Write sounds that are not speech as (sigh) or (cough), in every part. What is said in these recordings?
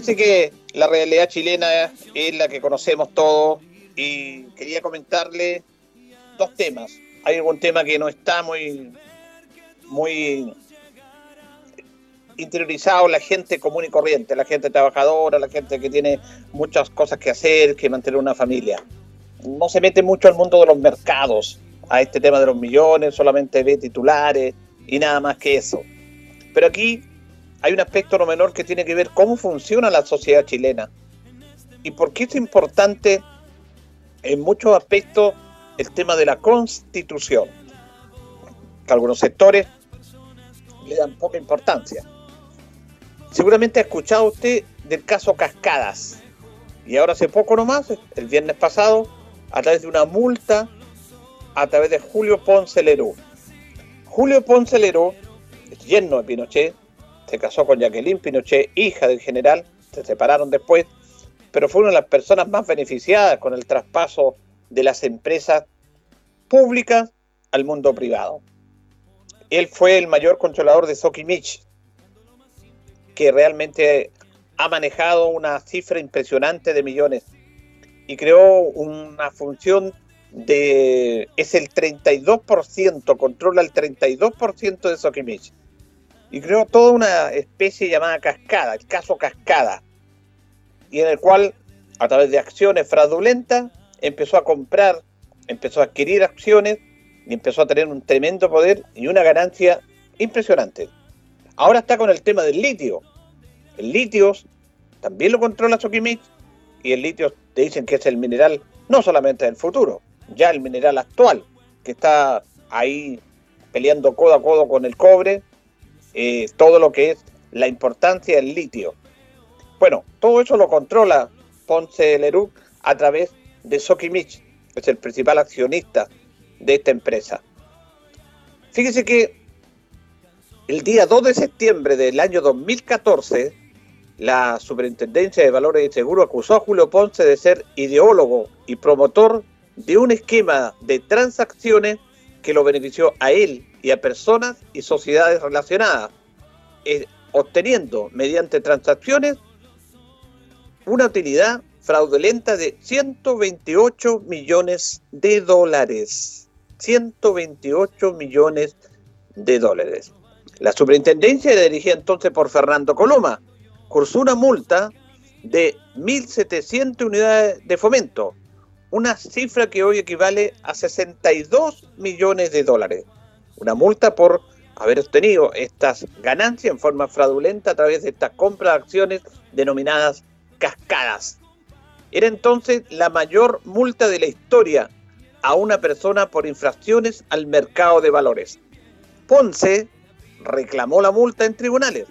Fíjense que la realidad chilena es la que conocemos todos y quería comentarle dos temas. Hay algún tema que no está muy, muy interiorizado la gente común y corriente, la gente trabajadora, la gente que tiene muchas cosas que hacer, que mantener una familia. No se mete mucho al mundo de los mercados, a este tema de los millones, solamente ve titulares y nada más que eso. Pero aquí hay un aspecto no menor que tiene que ver cómo funciona la sociedad chilena y por qué es importante en muchos aspectos el tema de la constitución, que algunos sectores le dan poca importancia. Seguramente ha escuchado usted del caso Cascadas y ahora hace poco nomás, el viernes pasado, a través de una multa, a través de Julio Ponce Lerú. Julio Ponce Lerú, yerno de Pinochet, se casó con Jacqueline Pinochet, hija del general, se separaron después, pero fue una de las personas más beneficiadas con el traspaso de las empresas públicas al mundo privado. Él fue el mayor controlador de Sokimich, que realmente ha manejado una cifra impresionante de millones y creó una función de... es el 32%, controla el 32% de Sokimich y creó toda una especie llamada cascada, el caso cascada, y en el cual, a través de acciones fraudulentas, empezó a comprar, empezó a adquirir acciones y empezó a tener un tremendo poder y una ganancia impresionante. Ahora está con el tema del litio. El litio también lo controla Sokimich y el litio te dicen que es el mineral no solamente del futuro, ya el mineral actual, que está ahí peleando codo a codo con el cobre eh, todo lo que es la importancia del litio. Bueno, todo eso lo controla Ponce Leroux a través de Sokimich, que es el principal accionista de esta empresa. Fíjese que el día 2 de septiembre del año 2014, la Superintendencia de Valores y Seguro acusó a Julio Ponce de ser ideólogo y promotor de un esquema de transacciones que lo benefició a él y a personas y sociedades relacionadas, obteniendo mediante transacciones una utilidad fraudulenta de 128 millones de dólares. 128 millones de dólares. La superintendencia, dirigida entonces por Fernando Coloma, cursó una multa de 1.700 unidades de fomento, una cifra que hoy equivale a 62 millones de dólares. Una multa por haber obtenido estas ganancias en forma fraudulenta a través de estas compras de acciones denominadas cascadas. Era entonces la mayor multa de la historia a una persona por infracciones al mercado de valores. Ponce reclamó la multa en tribunales.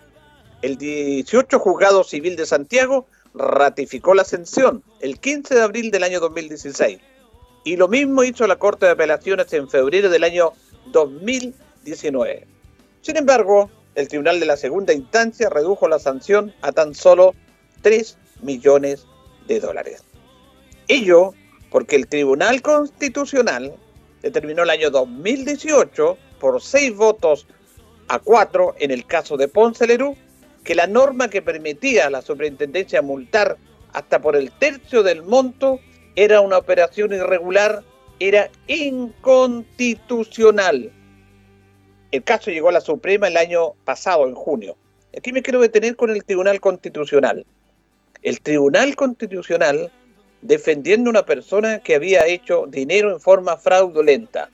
El 18 Juzgado Civil de Santiago ratificó la ascensión el 15 de abril del año 2016. Y lo mismo hizo la Corte de Apelaciones en febrero del año 2019. Sin embargo, el Tribunal de la Segunda Instancia redujo la sanción a tan solo 3 millones de dólares. Ello porque el Tribunal Constitucional determinó el año 2018 por 6 votos a 4 en el caso de Ponce Lerú que la norma que permitía a la superintendencia multar hasta por el tercio del monto era una operación irregular, era inconstitucional. el caso llegó a la Suprema el año pasado, en junio. Aquí me quiero detener con el Tribunal Constitucional. El Tribunal Constitucional defendiendo a una persona que había hecho dinero en forma fraudulenta.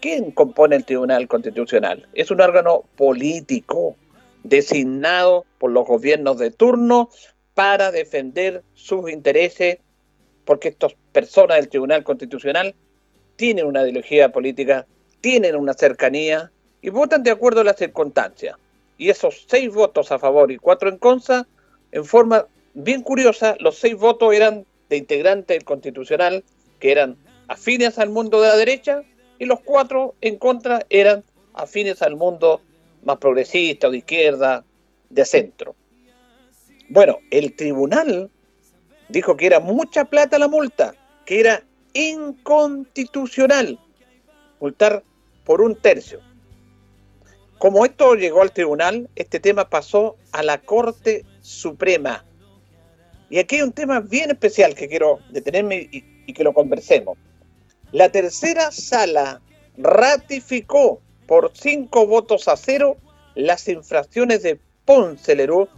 ¿Quién compone el Tribunal Constitucional? Es un órgano político designado por los gobiernos de turno para defender sus intereses, porque estas personas del Tribunal Constitucional tienen una ideología política, tienen una cercanía y votan de acuerdo a las circunstancias. Y esos seis votos a favor y cuatro en contra, en forma bien curiosa, los seis votos eran de integrantes del Constitucional que eran afines al mundo de la derecha y los cuatro en contra eran afines al mundo más progresista o de izquierda, de centro. Bueno, el tribunal dijo que era mucha plata la multa, que era inconstitucional multar por un tercio. Como esto llegó al tribunal, este tema pasó a la Corte Suprema. Y aquí hay un tema bien especial que quiero detenerme y, y que lo conversemos. La tercera sala ratificó por cinco votos a cero las infracciones de Ponce Lerú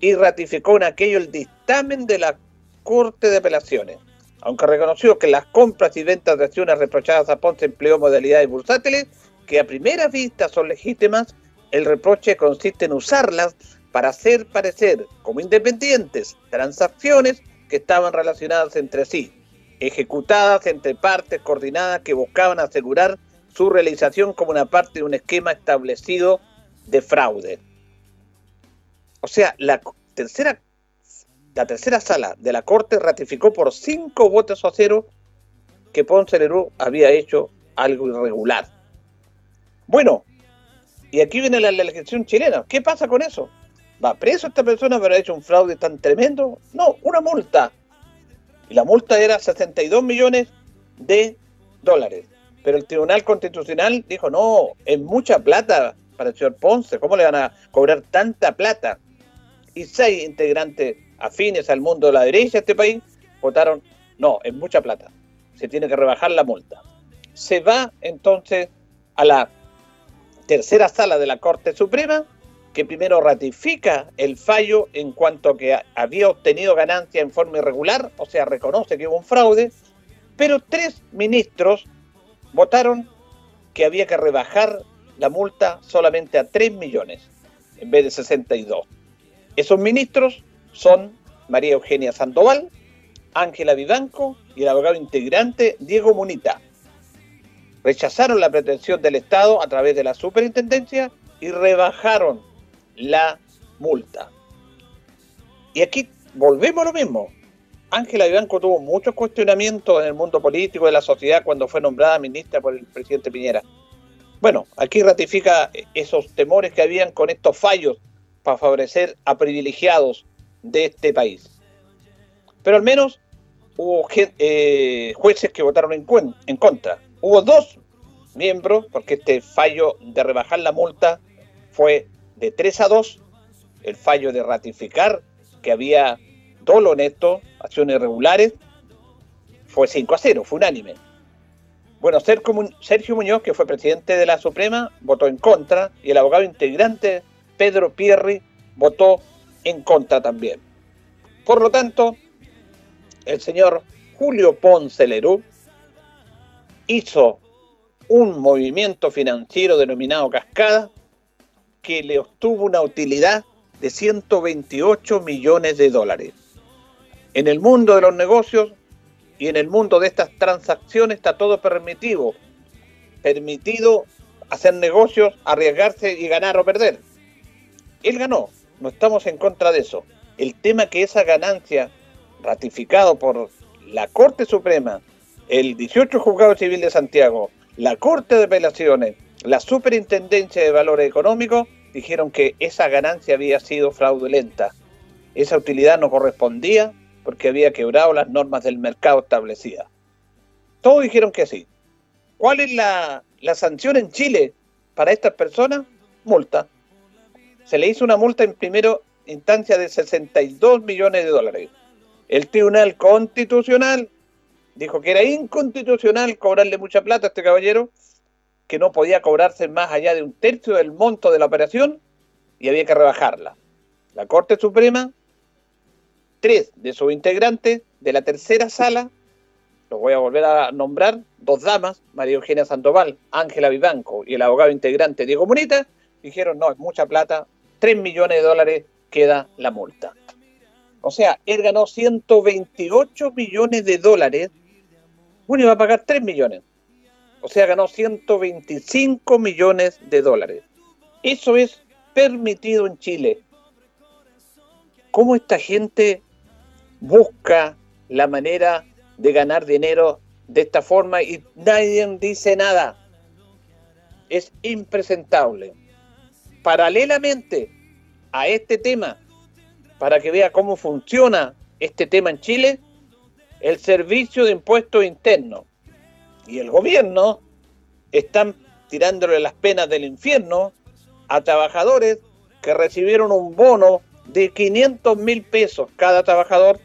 y ratificó en aquello el dictamen de la Corte de Apelaciones. Aunque reconoció que las compras y ventas de acciones reprochadas a Ponce empleó modalidades bursátiles que a primera vista son legítimas, el reproche consiste en usarlas para hacer parecer como independientes transacciones que estaban relacionadas entre sí, ejecutadas entre partes coordinadas que buscaban asegurar su realización como una parte de un esquema establecido de fraude. O sea, la tercera, la tercera sala de la Corte ratificó por cinco votos a cero que Ponce Lerú había hecho algo irregular. Bueno, y aquí viene la legislación chilena. ¿Qué pasa con eso? ¿Va preso esta persona por haber hecho un fraude tan tremendo? No, una multa. Y la multa era 62 millones de dólares. Pero el Tribunal Constitucional dijo, no, es mucha plata para el señor Ponce, ¿cómo le van a cobrar tanta plata? Y seis integrantes afines al mundo de la derecha de este país votaron, no, es mucha plata, se tiene que rebajar la multa. Se va entonces a la tercera sala de la Corte Suprema, que primero ratifica el fallo en cuanto que había obtenido ganancia en forma irregular, o sea, reconoce que hubo un fraude, pero tres ministros votaron que había que rebajar la multa solamente a 3 millones en vez de 62. Esos ministros son María Eugenia Sandoval, Ángela Vivanco y el abogado integrante Diego Munita. Rechazaron la pretensión del Estado a través de la superintendencia y rebajaron la multa. Y aquí volvemos a lo mismo. Ángela Vivanco tuvo muchos cuestionamientos en el mundo político de la sociedad cuando fue nombrada ministra por el presidente Piñera. Bueno, aquí ratifica esos temores que habían con estos fallos para favorecer a privilegiados de este país. Pero al menos hubo eh, jueces que votaron en, en contra. Hubo dos miembros, porque este fallo de rebajar la multa fue de 3 a 2, el fallo de ratificar que había lo honesto, acciones irregulares, fue 5 a 0, fue unánime. Bueno, Sergio Muñoz, que fue presidente de la Suprema, votó en contra y el abogado integrante Pedro Pierri votó en contra también. Por lo tanto, el señor Julio Ponce Lerú hizo un movimiento financiero denominado Cascada que le obtuvo una utilidad de 128 millones de dólares. En el mundo de los negocios y en el mundo de estas transacciones está todo permitido. Permitido hacer negocios, arriesgarse y ganar o perder. Él ganó, no estamos en contra de eso. El tema que esa ganancia, ratificado por la Corte Suprema, el 18 Juzgado Civil de Santiago, la Corte de Apelaciones, la Superintendencia de Valores Económicos, dijeron que esa ganancia había sido fraudulenta. Esa utilidad no correspondía porque había quebrado las normas del mercado establecidas. Todos dijeron que sí. ¿Cuál es la, sanción en Chile para estas personas? Multa. Se le hizo una multa en primera instancia de 62 millones de dólares. El Tribunal Constitucional dijo que era inconstitucional cobrarle mucha plata a este caballero que no podía cobrarse más allá de un tercio del monto de la operación y había que rebajarla. La Corte Suprema, tres de sus integrantes de la tercera sala, los voy a volver a nombrar, dos damas, María Eugenia Sandoval, Ángela Vivanco y el abogado integrante Diego Munita, dijeron, no, es mucha plata, 3 millones de dólares queda la multa. O sea, él ganó 128 millones de dólares, bueno, iba a pagar 3 millones. O sea, ganó 125 millones de dólares. Eso es permitido en Chile. ¿Cómo esta gente busca la manera de ganar dinero de esta forma y nadie dice nada? Es impresentable. Paralelamente a este tema, para que vea cómo funciona este tema en Chile, el Servicio de Impuestos Internos y el gobierno están tirándole las penas del infierno a trabajadores que recibieron un bono de 500 mil pesos cada trabajador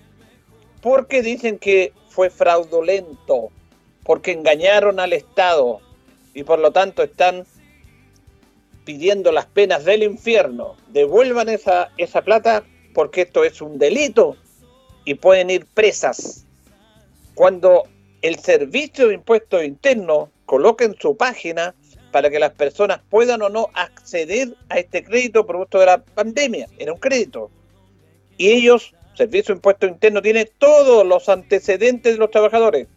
porque dicen que fue fraudulento, porque engañaron al Estado y por lo tanto están pidiendo las penas del infierno. Devuelvan esa, esa plata porque esto es un delito y pueden ir presas. Cuando el Servicio de Impuestos Internos coloque en su página para que las personas puedan o no acceder a este crédito producto de la pandemia. Era un crédito. Y ellos, Servicio de Impuestos Internos, tiene todos los antecedentes de los trabajadores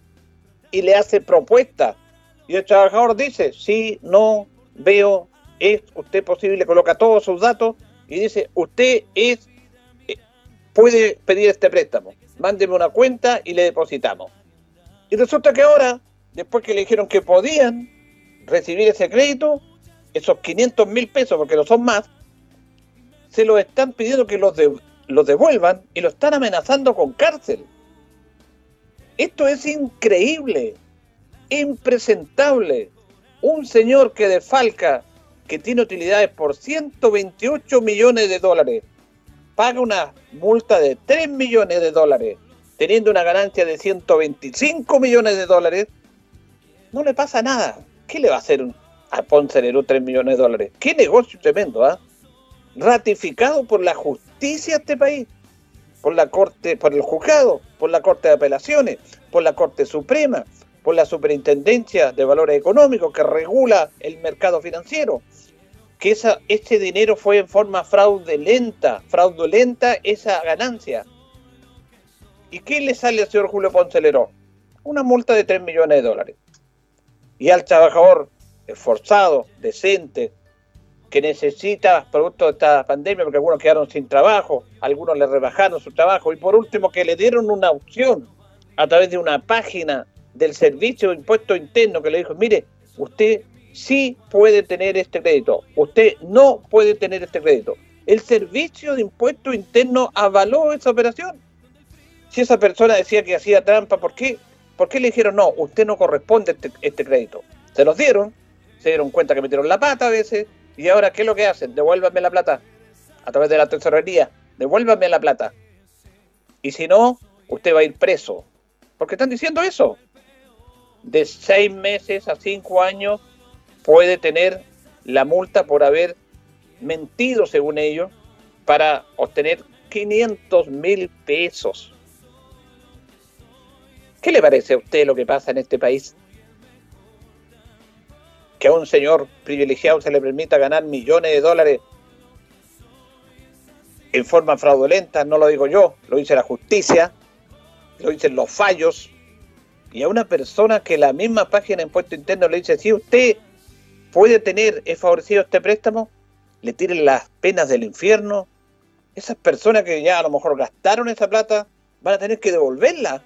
y le hace propuesta. Y el trabajador dice, sí, no, veo, es usted posible, coloca todos sus datos y dice, usted es, eh, puede pedir este préstamo, mándeme una cuenta y le depositamos. Y resulta que ahora, después que le dijeron que podían recibir ese crédito, esos 500 mil pesos, porque no son más, se los están pidiendo que los, los devuelvan y lo están amenazando con cárcel. Esto es increíble, impresentable. Un señor que defalca que tiene utilidades por 128 millones de dólares, paga una multa de 3 millones de dólares, teniendo una ganancia de 125 millones de dólares, no le pasa nada. ¿Qué le va a hacer a Ponce Lerú 3 millones de dólares? Qué negocio tremendo, ¿ah? Ratificado por la justicia de este país, por la Corte, por el juzgado, por la Corte de Apelaciones, por la Corte Suprema, por la Superintendencia de Valores Económicos que regula el mercado financiero, que esa, ese dinero fue en forma fraudulenta, fraudulenta esa ganancia. ¿Y qué le sale al señor Julio Poncelero? Una multa de 3 millones de dólares. Y al trabajador esforzado, decente, que necesita producto de esta pandemia, porque algunos quedaron sin trabajo, algunos le rebajaron su trabajo, y por último que le dieron una opción a través de una página del Servicio de Impuesto Interno que le dijo, mire, usted sí puede tener este crédito, usted no puede tener este crédito. El Servicio de Impuesto Interno avaló esa operación. Si esa persona decía que hacía trampa, ¿por qué? ¿Por qué le dijeron, no, usted no corresponde este, este crédito? Se los dieron, se dieron cuenta que metieron la pata a veces, y ahora, ¿qué es lo que hacen? Devuélvame la plata a través de la tesorería, devuélvame la plata. Y si no, usted va a ir preso. ¿Por qué están diciendo eso? De seis meses a cinco años puede tener la multa por haber mentido, según ellos, para obtener 500 mil pesos. ¿Qué le parece a usted lo que pasa en este país? Que a un señor privilegiado se le permita ganar millones de dólares en forma fraudulenta, no lo digo yo, lo dice la justicia, lo dicen los fallos, y a una persona que la misma página de impuesto interno le dice, si usted puede tener, es favorecido este préstamo, le tiren las penas del infierno. Esas personas que ya a lo mejor gastaron esa plata van a tener que devolverla.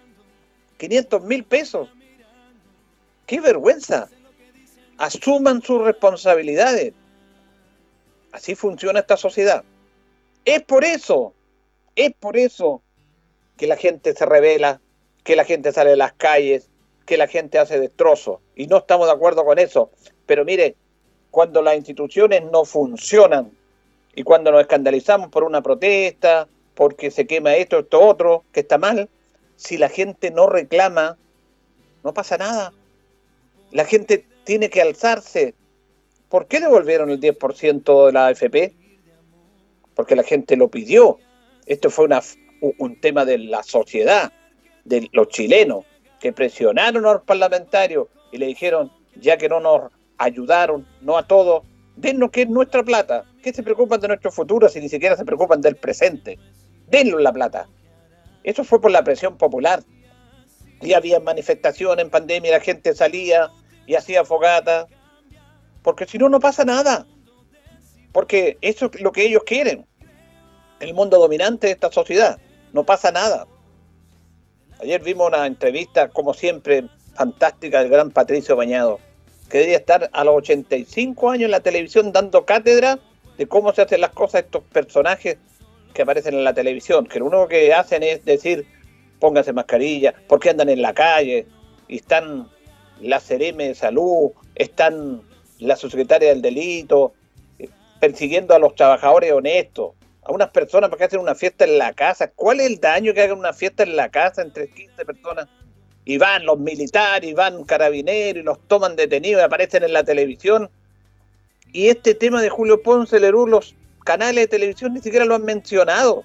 500 mil pesos. ¡Qué vergüenza! Asuman sus responsabilidades. Así funciona esta sociedad. Es por eso, es por eso que la gente se revela, que la gente sale a las calles, que la gente hace destrozos. Y no estamos de acuerdo con eso. Pero mire, cuando las instituciones no funcionan y cuando nos escandalizamos por una protesta, porque se quema esto, esto, otro, que está mal, si la gente no reclama, no pasa nada. La gente tiene que alzarse. ¿Por qué devolvieron el 10% de la AFP? Porque la gente lo pidió. Esto fue una, un tema de la sociedad, de los chilenos, que presionaron a los parlamentarios y le dijeron, ya que no nos ayudaron, no a todos, dennos que es nuestra plata. ¿Qué se preocupan de nuestro futuro si ni siquiera se preocupan del presente? Dennos la plata. Eso fue por la presión popular. Y había manifestaciones en pandemia, la gente salía y hacía fogata. Porque si no, no pasa nada. Porque eso es lo que ellos quieren. El mundo dominante de esta sociedad. No pasa nada. Ayer vimos una entrevista, como siempre, fantástica del gran Patricio Bañado, que debería estar a los 85 años en la televisión dando cátedra de cómo se hacen las cosas estos personajes que aparecen en la televisión, que lo único que hacen es decir, pónganse mascarilla, porque andan en la calle, y están la CRM de salud, están la subsecretaria del delito, eh, persiguiendo a los trabajadores honestos, a unas personas para que hacen una fiesta en la casa. ¿Cuál es el daño que hagan una fiesta en la casa entre 15 personas? Y van los militares, y van carabineros, y los toman detenidos y aparecen en la televisión. Y este tema de Julio Ponce Lerú, los canales de televisión ni siquiera lo han mencionado.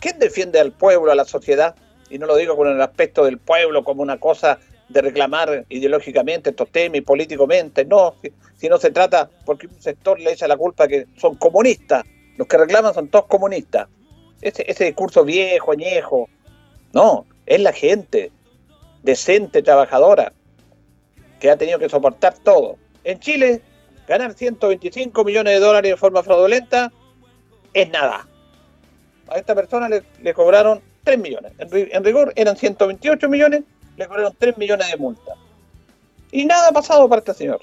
¿Quién defiende al pueblo, a la sociedad? Y no lo digo con el aspecto del pueblo como una cosa de reclamar ideológicamente estos temas y políticamente, no, si, no se trata porque un sector le echa la culpa que son comunistas, los que reclaman son todos comunistas. Ese, ese discurso viejo, añejo, no, es la gente decente, trabajadora, que ha tenido que soportar todo. En Chile, ganar 125 millones de dólares de forma fraudulenta es nada. A esta persona le, cobraron 3 millones. En, rigor eran 128 millones, le cobraron 3 millones de multa. Y nada ha pasado para este señor.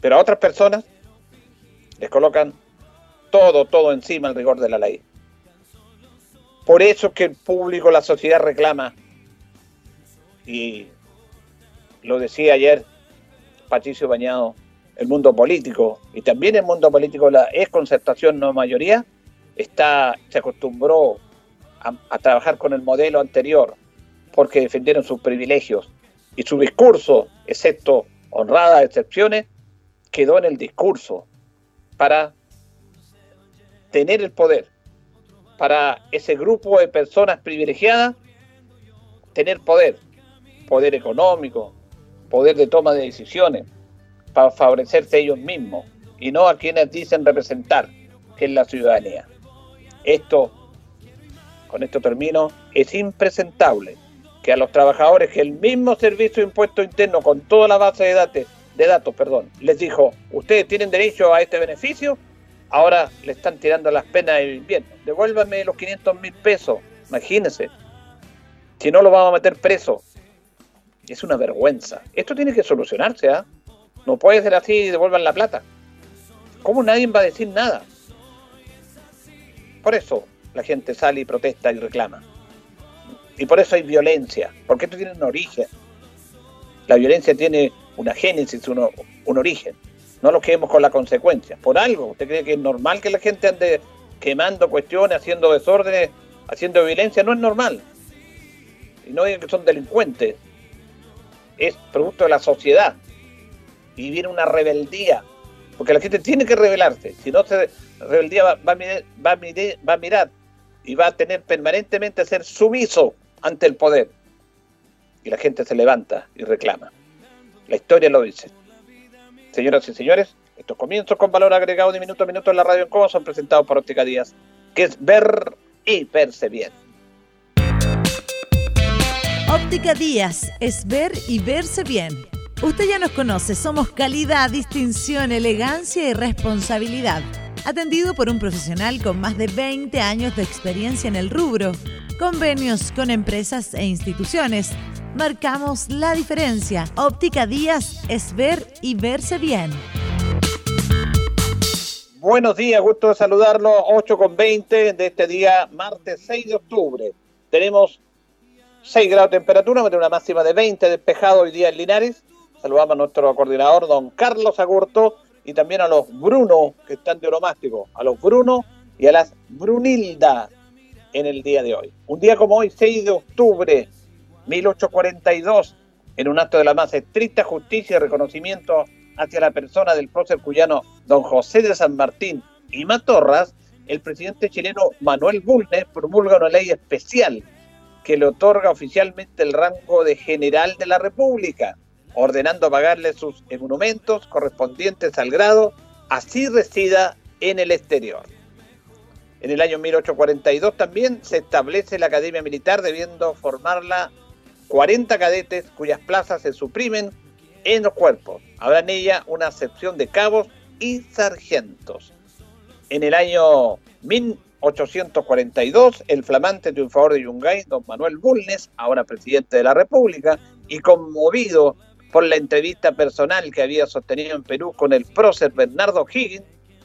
Pero a otras personas les colocan todo, todo encima el rigor de la ley. Por eso es que el público, la sociedad reclama, y lo decía ayer Patricio Bañado, el mundo político, y también el mundo político, la es concertación no mayoría, está, se acostumbró a, trabajar con el modelo anterior porque defendieron sus privilegios y su discurso, excepto honradas excepciones, quedó en el discurso para tener el poder, para ese grupo de personas privilegiadas tener poder, poder económico, poder de toma de decisiones, para favorecerse ellos mismos y no a quienes dicen representar, que es la ciudadanía. Esto, con esto termino, es impresentable que a los trabajadores que el mismo Servicio de Impuesto Interno con toda la base de datos, de datos perdón, les dijo, ustedes tienen derecho a este beneficio, ahora le están tirando las penas de invierno. Devuélvame los 500 mil pesos, imagínense. Si no, lo vamos a meter preso. Es una vergüenza. Esto tiene que solucionarse, ¿ah? No puede ser así y devuelvan la plata. ¿Cómo nadie va a decir nada? Por eso la gente sale y protesta y reclama. Y por eso hay violencia, porque esto tiene un origen. La violencia tiene una génesis, un, un origen. No lo quedemos con la consecuencia. Por algo, ¿usted cree que es normal que la gente ande quemando cuestiones, haciendo desórdenes, haciendo violencia? No es normal. Y no digan que son delincuentes. Es producto de la sociedad. Y viene una rebeldía. Porque la gente tiene que rebelarse. Si no se rebeldía va, va, va, va a mirar y va a tener permanentemente a ser sumiso ante el poder. Y la gente se levanta y reclama. La historia lo dice. Señoras y señores, estos comienzos con valor agregado de minuto a minuto en la radio en Cómo son presentados por Óptica Díaz, que es ver y verse bien. Óptica Díaz es ver y verse bien. Usted ya nos conoce, somos calidad, distinción, elegancia y responsabilidad atendido por un profesional con más de 20 años de experiencia en el rubro. Convenios con empresas e instituciones. Marcamos la diferencia. Óptica Díaz es ver y verse bien. Buenos días, gusto de saludarlo. 8 con 20 de este día, martes 6 de octubre. Tenemos 6 grados de temperatura, una máxima de 20 despejado hoy día en Linares. Saludamos a nuestro coordinador, don Carlos Agurto y también a los Bruno, que están de oromástico, a los Bruno y a las Brunilda en el día de hoy. Un día como hoy, 6 de octubre 1842, en un acto de la más estricta justicia y reconocimiento hacia la persona del prócer cuyano don José de San Martín y Matorras, el presidente chileno Manuel Bulnes promulga una ley especial que le otorga oficialmente el rango de general de la República, ordenando pagarle sus monumentos correspondientes al grado, así resida en el exterior. En el año 1842 también se establece la Academia Militar, debiendo formarla 40 cadetes cuyas plazas se suprimen en los cuerpos. Habrá en ella una sección de cabos y sargentos. En el año 1842, el flamante triunfador de Yungay, don Manuel Bulnes, ahora presidente de la República, y conmovido por la entrevista personal que había sostenido en Perú con el prócer Bernardo Higgins,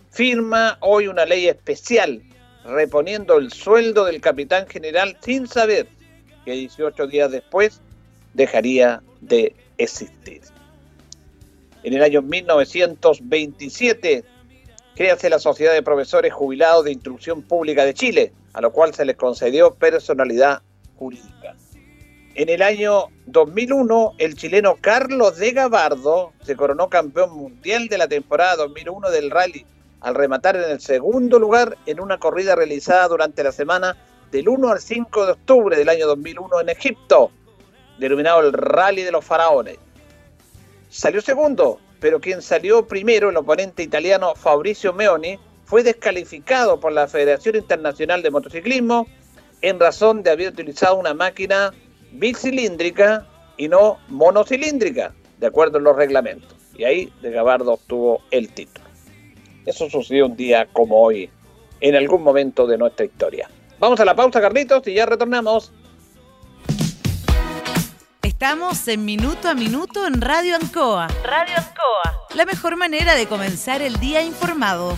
firma hoy una ley especial reponiendo el sueldo del capitán general sin saber que 18 días después dejaría de existir. En el año 1927 créase la Sociedad de Profesores Jubilados de Instrucción Pública de Chile, a lo cual se les concedió personalidad jurídica. En el año 2001, el chileno Carlos de Gabardo se coronó campeón mundial de la temporada 2001 del rally, al rematar en el segundo lugar en una corrida realizada durante la semana del 1 al 5 de octubre del año 2001 en Egipto, denominado el Rally de los Faraones. Salió segundo, pero quien salió primero, el oponente italiano Fabrizio Meoni, fue descalificado por la Federación Internacional de Motociclismo en razón de haber utilizado una máquina bicilíndrica y no monocilíndrica, de acuerdo a los reglamentos. Y ahí De Gabardo obtuvo el título. Eso sucedió un día como hoy, en algún momento de nuestra historia. Vamos a la pausa, Carlitos, y ya retornamos. Estamos en Minuto a Minuto en Radio Ancoa. Radio Ancoa. La mejor manera de comenzar el día informado.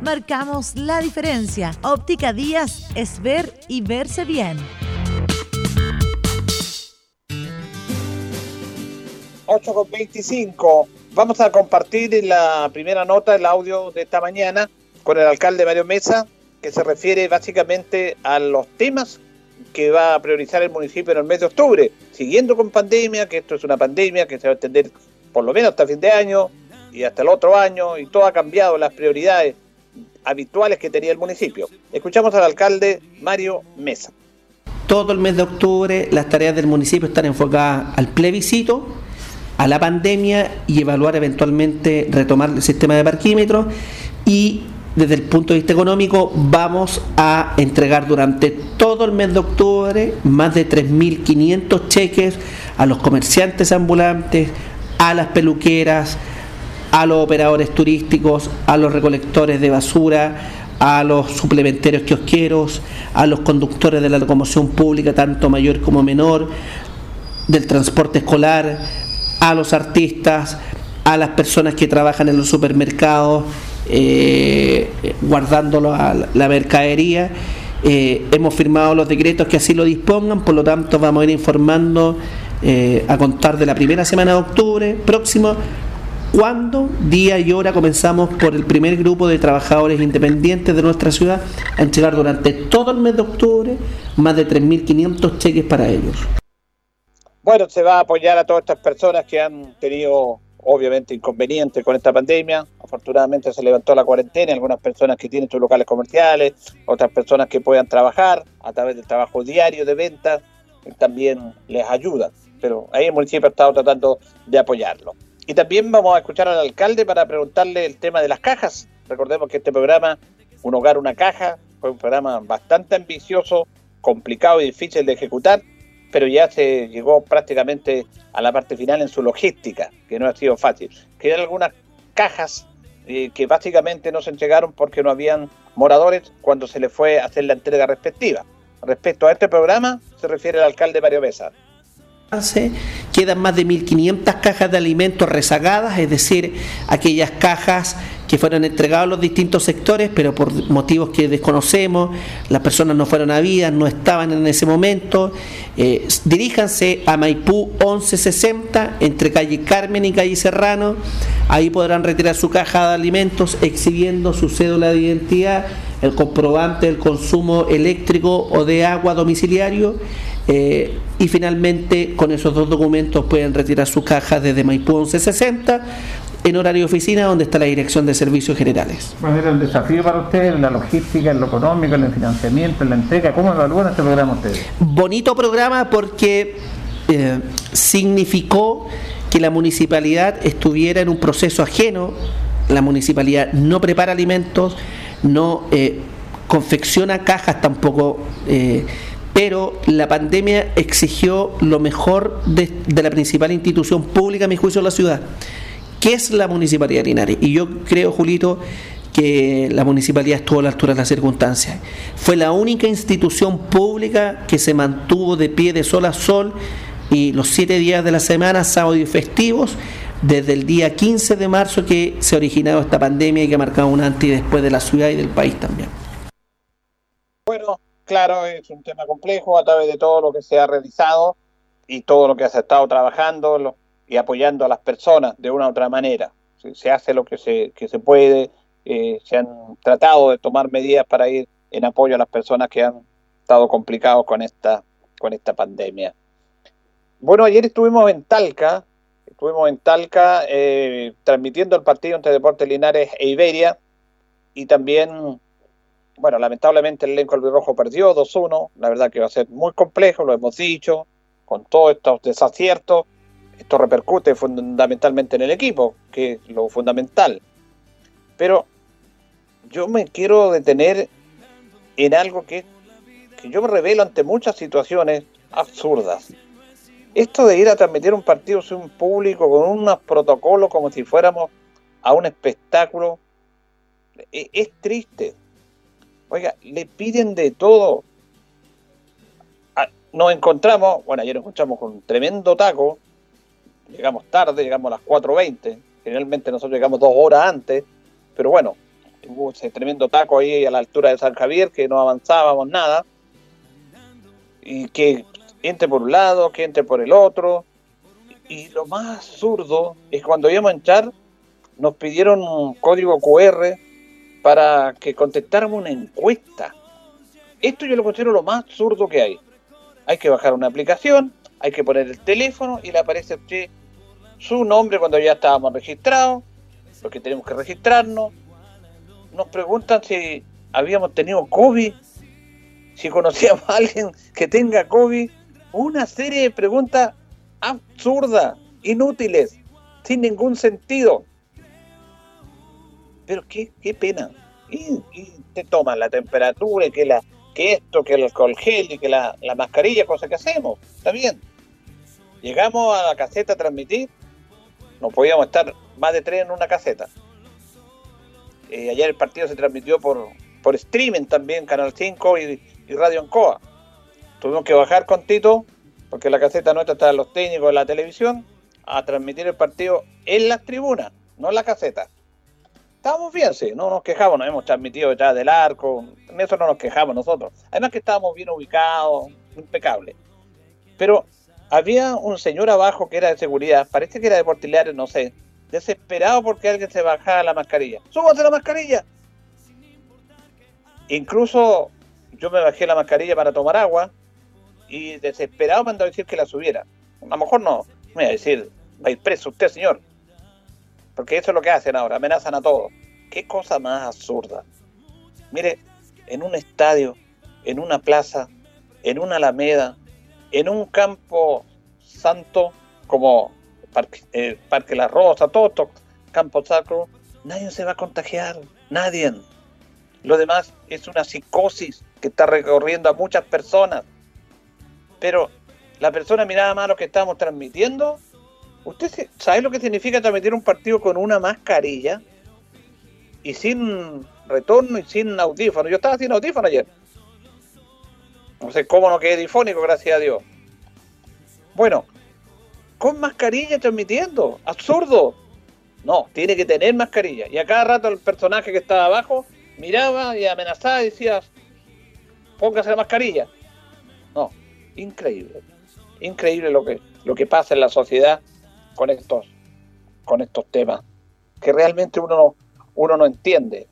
Marcamos la diferencia. Óptica Díaz es ver y verse bien. 8 con 25 Vamos a compartir en la primera nota el audio de esta mañana con el alcalde Mario Mesa, que se refiere básicamente a los temas que va a priorizar el municipio en el mes de octubre, siguiendo con pandemia, que esto es una pandemia que se va a extender por lo menos hasta fin de año y hasta el otro año, y todo ha cambiado las prioridades habituales que tenía el municipio. Escuchamos al alcalde Mario Mesa. Todo el mes de octubre las tareas del municipio están enfocadas al plebiscito a la pandemia y evaluar eventualmente retomar el sistema de parquímetros y desde el punto de vista económico vamos a entregar durante todo el mes de octubre más de 3.500 cheques a los comerciantes ambulantes, a las peluqueras, a los operadores turísticos, a los recolectores de basura, a los suplementarios kiosqueros, a los conductores de la locomoción pública, tanto mayor como menor, del transporte escolar, a los artistas, a las personas que trabajan en los supermercados, eh, guardándolo a la mercadería. Eh, hemos firmado los decretos que así lo dispongan, por lo tanto vamos a ir informando eh, a contar de la primera semana de octubre próximo cuándo, día y hora comenzamos por el primer grupo de trabajadores independientes de nuestra ciudad a entregar durante todo el mes de octubre más de 3.500 cheques para ellos. bueno, se va a apoyar a todas estas personas que han tenido obviamente inconvenientes con esta pandemia. Afortunadamente se levantó la cuarentena, algunas personas que tienen sus locales comerciales, otras personas que puedan trabajar a través del trabajo diario de venta, también les ayuda. Pero ahí el municipio ha estado tratando de apoyarlo. Y también vamos a escuchar al alcalde para preguntarle el tema de las cajas. Recordemos que este programa, Un Hogar, una Caja, fue un programa bastante ambicioso, complicado y difícil de ejecutar, pero ya se llegó prácticamente a la parte final en su logística, que no ha sido fácil. Quedan algunas cajas eh, que básicamente no se entregaron porque no habían moradores cuando se le fue a hacer la entrega respectiva. Respecto a este programa, se refiere el alcalde Mario Besa. Quedan más de 1.500 cajas de alimentos rezagadas, es decir, aquellas cajas que fueron entregadas a los distintos sectores, pero por motivos que desconocemos, las personas no fueron habidas, no estaban en ese momento. Eh, diríjanse a Maipú 1160, entre calle Carmen y calle Serrano. Ahí podrán retirar su caja de alimentos exhibiendo su cédula de identidad, el comprobante del consumo eléctrico o de agua domiciliario eh, y finalmente con esos dos documentos pueden retirar su caja desde Maipú 1160 en horario oficina donde está la Dirección de Servicios Generales. ¿Cuál era el desafío para ustedes en la logística, en lo económico, en el financiamiento, en la entrega? ¿Cómo evalúan este programa ustedes? Bonito programa porque eh, significó que la municipalidad estuviera en un proceso ajeno, la municipalidad no prepara alimentos, no eh, confecciona cajas tampoco pero la pandemia exigió lo mejor de, la principal institución pública, a mi juicio, en la ciudad, que es la Municipalidad de Linares. Y yo creo, Julito, que la municipalidad estuvo a la altura de las circunstancias. Fue la única institución pública que se mantuvo de pie de sol a sol y los siete días de la semana, sábado y festivos, desde el día 15 de marzo que se ha originado esta pandemia y que ha marcado un antes y después de la ciudad y del país también. Bueno, claro, es un tema complejo a través de todo lo que se ha realizado y todo lo que se ha estado trabajando y apoyando a las personas de una u otra manera. Se, hace lo que se, puede, eh, se han tratado de tomar medidas para ir en apoyo a las personas que han estado complicados con esta, con esta pandemia. Bueno, ayer estuvimos en Talca, estuvimos en Talca eh, transmitiendo el partido entre Deportes Linares e Iberia y también bueno, lamentablemente el elenco albirrojo perdió 2-1, la verdad que va a ser muy complejo, lo hemos dicho, con todos estos desaciertos, esto repercute fundamentalmente en el equipo, que es lo fundamental. Pero yo me quiero detener en algo que, que yo me revelo ante muchas situaciones absurdas. Esto de ir a transmitir un partido sin público con unos protocolos como si fuéramos a un espectáculo, e, es triste Oiga, le piden de todo. Ah, nos encontramos, bueno, ayer nos encontramos con un tremendo taco. Llegamos tarde, llegamos a las 4.20. Generalmente nosotros llegamos dos horas antes. Pero bueno, hubo ese tremendo taco ahí a la altura de San Javier que no avanzábamos nada. Y que entre por un lado, que entre por el otro. Y lo más absurdo es cuando íbamos a entrar, nos pidieron un código QR para que contestáramos una encuesta. Esto yo lo considero lo más absurdo que hay. Hay que bajar una aplicación, hay que poner el teléfono y le aparece a usted su nombre cuando ya estábamos registrados, porque tenemos que registrarnos. Nos preguntan si habíamos tenido COVID, si conocíamos a alguien que tenga COVID. Una serie de preguntas absurdas, inútiles, sin ningún sentido pero qué, qué pena. Y, te toman la temperatura, que, la, que esto, que el alcohol gel y que la, mascarilla, cosa que hacemos. Está bien. Llegamos a la caseta a transmitir, no podíamos estar más de tres en una caseta. Eh, ayer el partido se transmitió por, por streaming también, Canal 5 y, y Radio Ancoa. Tuvimos que bajar con Tito, porque la caseta nuestra estaba los técnicos de la televisión, a transmitir el partido en las tribunas, no en la caseta estábamos bien, sí, no nos quejamos, nos hemos transmitido detrás del arco, en eso no nos quejamos nosotros. Además que estábamos bien ubicados, impecable. Pero había un señor abajo que era de seguridad, parece que era de Portilares, no sé, desesperado porque alguien se bajaba la mascarilla. ¡Súbase la mascarilla! Incluso yo me bajé la mascarilla para tomar agua y desesperado mandó a decir que la subiera. A lo mejor no. Me voy a decir, va a ir preso usted, señor. Porque eso es lo que hacen ahora, amenazan a todos. Qué cosa más absurda. Mire, en un estadio, en una plaza, en una alameda, en un campo santo como Parque, eh, Parque La Rosa, todo esto, campo sacro, nadie se va a contagiar, nadie. Lo demás es una psicosis que está recorriendo a muchas personas. Pero la persona miraba más lo que estábamos transmitiendo. ¿Usted sabe lo que significa transmitir un partido con una mascarilla y sin retorno y sin audífono? Yo estaba sin audífono ayer. No sé cómo no quedé difónico, gracias a Dios. Bueno, con mascarilla transmitiendo. Absurdo. No, tiene que tener mascarilla. Y a cada rato el personaje que estaba abajo miraba y amenazaba y decía, póngase la mascarilla. No, increíble. Increíble lo que, lo que pasa en la sociedad con estos, con estos temas. Que realmente uno no, uno no entiende.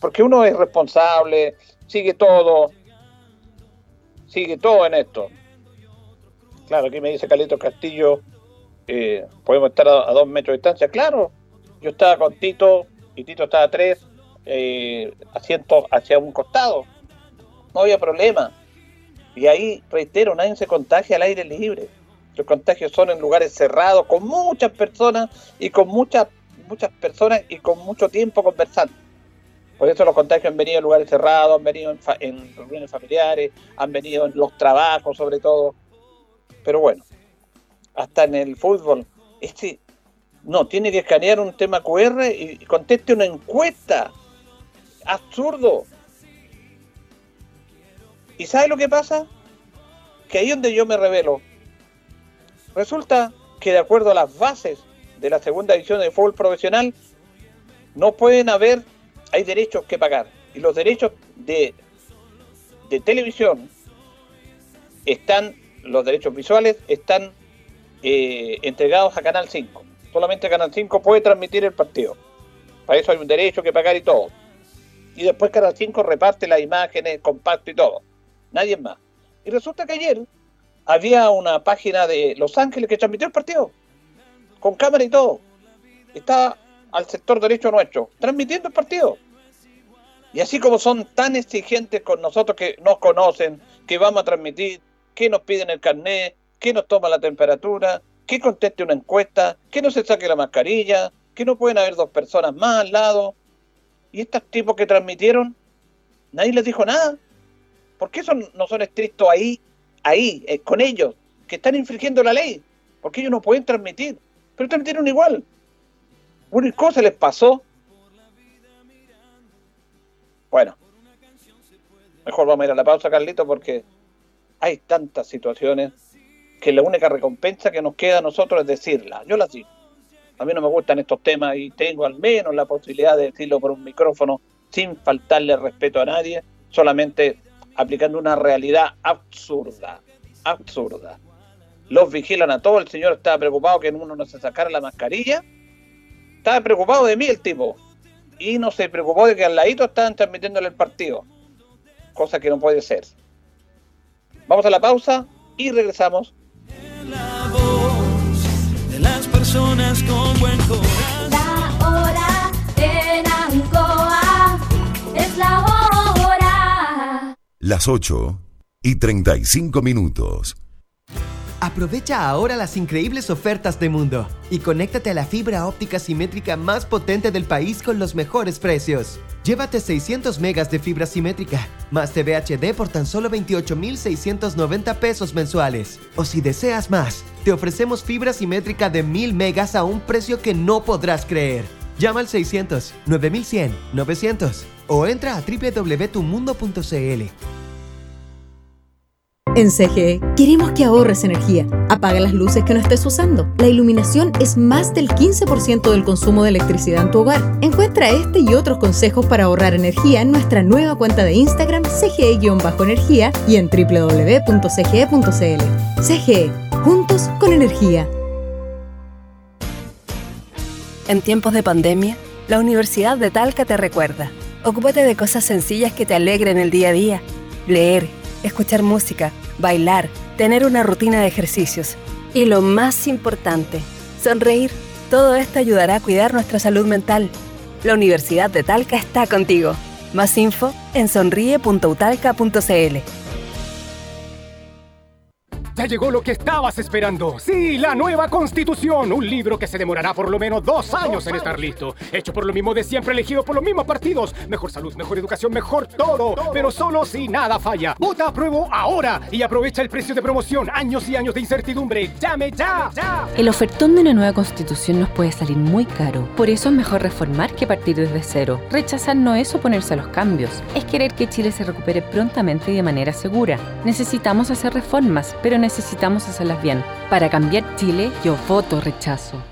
Porque uno es responsable, sigue todo, sigue todo en esto. Claro, aquí me dice Carlitos Castillo, eh, podemos estar a, dos metros de distancia. Claro, yo estaba con Tito y Tito estaba a tres eh, asientos hacia un costado. No había problema. Y ahí, reitero, nadie se contagia al aire libre. Los contagios son en lugares cerrados, con muchas personas y con muchas, muchas personas y con mucho tiempo conversando. Por eso los contagios han venido en lugares cerrados, han venido en, en reuniones familiares, han venido en los trabajos sobre todo. Pero bueno, hasta en el fútbol, este no, tiene que escanear un tema QR y conteste una encuesta. Absurdo. ¿Y sabe lo que pasa? Que ahí donde yo me revelo. Resulta que de acuerdo a las bases de la segunda edición de fútbol profesional, no pueden haber, hay derechos que pagar. Y los derechos de, de televisión están, los derechos visuales están eh, entregados a Canal 5. Solamente Canal 5 puede transmitir el partido. Para eso hay un derecho que pagar y todo. Y después Canal 5 reparte las imágenes, compacto y todo. Nadie más. Y resulta que ayer había una página de Los Ángeles que transmitió el partido. Con cámara y todo. Está al sector derecho nuestro, transmitiendo el partido. Y así como son tan exigentes con nosotros que nos conocen, que vamos a transmitir, que nos piden el carnet, que nos toma la temperatura, que conteste una encuesta, que no se saque la mascarilla, que no pueden haber dos personas más al lado. Y estos tipos que transmitieron, nadie les dijo nada. ¿Por qué son, no son estrictos ahí, ahí, eh, con ellos, que están infringiendo la ley? Porque ellos no pueden transmitir, pero transmitieron igual. Una cosa les pasó. Bueno, mejor vamos a ir a la pausa, Carlito, porque hay tantas situaciones que la única recompensa que nos queda a nosotros es decirla. Yo la digo. A mí no me gustan estos temas y tengo al menos la posibilidad de decirlo por un micrófono sin faltarle respeto a nadie, solamente aplicando una realidad absurda, absurda. Los vigilan a todos, el señor estaba preocupado que uno no se sacara la mascarilla, estaba preocupado de mí el tipo, y no se preocupó de que al ladito estaban transmitiéndole el partido, cosa que no puede ser. Vamos a la pausa y regresamos personas con buen corazón. La hora en Ancoa es la hora. Las 8 y 35 minutos. Aprovecha ahora las increíbles ofertas de Mundo y conéctate a la fibra óptica simétrica más potente del país con los mejores precios. Llévate 600 megas de fibra simétrica, más TV HD por tan solo 28,690 pesos mensuales. O si deseas más, te ofrecemos fibra simétrica de 1000 megas a un precio que no podrás creer. Llama al 600 9100 900 o entra a www.tumundo.cl. En CGE queremos que ahorres energía. Apaga las luces que no estés usando. La iluminación es más del 15% del consumo de electricidad en tu hogar. Encuentra este y otros consejos para ahorrar energía en nuestra nueva cuenta de Instagram CGE-energía y en www.cge.cl. CGE, juntos con energía. En tiempos de pandemia, la Universidad de Talca te recuerda. Ocúpate de cosas sencillas que te alegren el día a día. Leer, escuchar música bailar, tener una rutina de ejercicios. Y lo más importante, sonreír. Todo esto ayudará a cuidar nuestra salud mental. La Universidad de Talca está contigo. Más info en sonríe.utalca.cl. Ya llegó lo que estabas esperando. Sí, la nueva constitución. Un libro que se demorará por lo menos dos años en estar listo. Hecho por lo mismo de siempre, elegido por los mismos partidos. Mejor salud, mejor educación, mejor todo. Pero solo si nada falla. Vota a prueba ahora y aprovecha el precio de promoción. Años y años de incertidumbre. Llame ya, ya. El ofertón de una nueva constitución nos puede salir muy caro. Por eso es mejor reformar que partir desde cero. Rechazar no es oponerse a los cambios. Es querer que Chile se recupere prontamente y de manera segura. Necesitamos hacer reformas, pero necesitamos hacerlas bien. Para cambiar Chile, yo voto rechazo.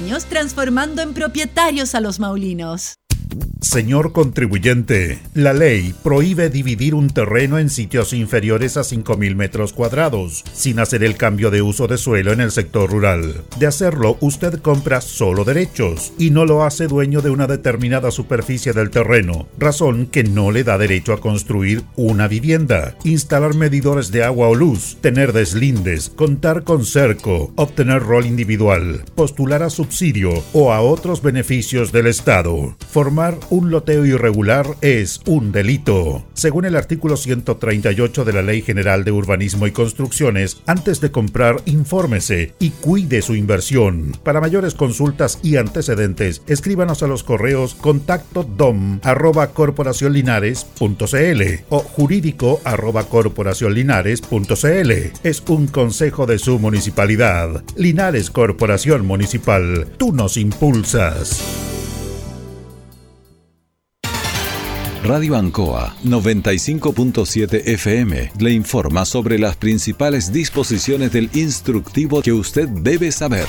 transformando en propietarios a los maulinos. Señor contribuyente, la ley prohíbe dividir un terreno en sitios inferiores a 5.000 metros cuadrados, sin hacer el cambio de uso de suelo en el sector rural. De hacerlo, usted compra solo derechos y no lo hace dueño de una determinada superficie del terreno, razón que no le da derecho a construir una vivienda, instalar medidores de agua o luz, tener deslindes, contar con cerco, obtener rol individual, postular a subsidio o a otros beneficios del Estado. Formar un loteo irregular es un delito. Según el artículo 138 de la Ley General de Urbanismo y Construcciones, antes de comprar, infórmese y cuide su inversión. Para mayores consultas y antecedentes, escríbanos a los correos contacto dom arroba corporacionlinares.cl o jurídico arroba corporacionlinares.cl. Es un consejo de su municipalidad. Linares Corporación Municipal. Tú nos impulsas. Radio Ancoa 95.7 FM le informa sobre las principales disposiciones del instructivo que usted debe saber.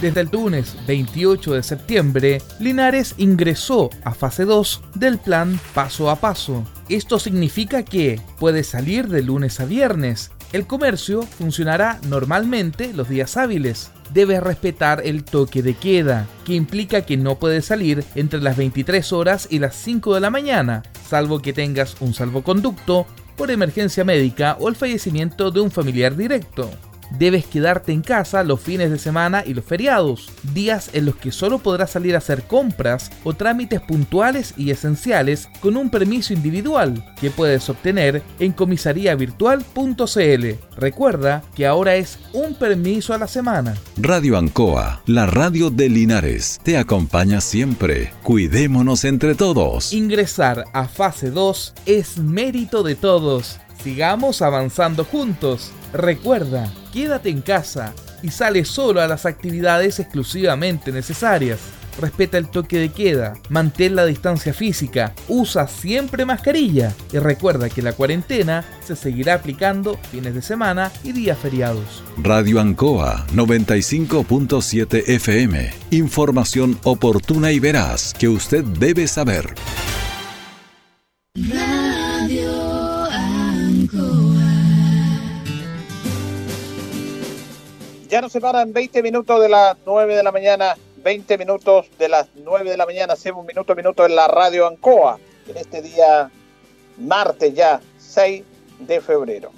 Desde el lunes 28 de septiembre, Linares ingresó a fase 2 del plan paso a paso. Esto significa que puede salir de lunes a viernes. El comercio funcionará normalmente los días hábiles. Debes respetar el toque de queda, que implica que no puedes salir entre las 23 horas y las 5 de la mañana, salvo que tengas un salvoconducto por emergencia médica o el fallecimiento de un familiar directo. Debes quedarte en casa los fines de semana y los feriados, días en los que solo podrás salir a hacer compras o trámites puntuales y esenciales con un permiso individual que puedes obtener en comisariavirtual.cl. Recuerda que ahora es un permiso a la semana. Radio Ancoa, la radio de Linares, te acompaña siempre. Cuidémonos entre todos. Ingresar a fase 2 es mérito de todos. Sigamos avanzando juntos. Recuerda, quédate en casa y sale solo a las actividades exclusivamente necesarias. Respeta el toque de queda, mantén la distancia física, usa siempre mascarilla y recuerda que la cuarentena se seguirá aplicando fines de semana y días feriados. Radio Ancoa 95.7 FM. Información oportuna y veraz que usted debe saber. Ya nos separan 20 minutos de las 9 de la mañana, 20 minutos de las 9 de la mañana, hacemos minuto a minuto en la radio Ancoa, en este día martes ya, 6 de febrero.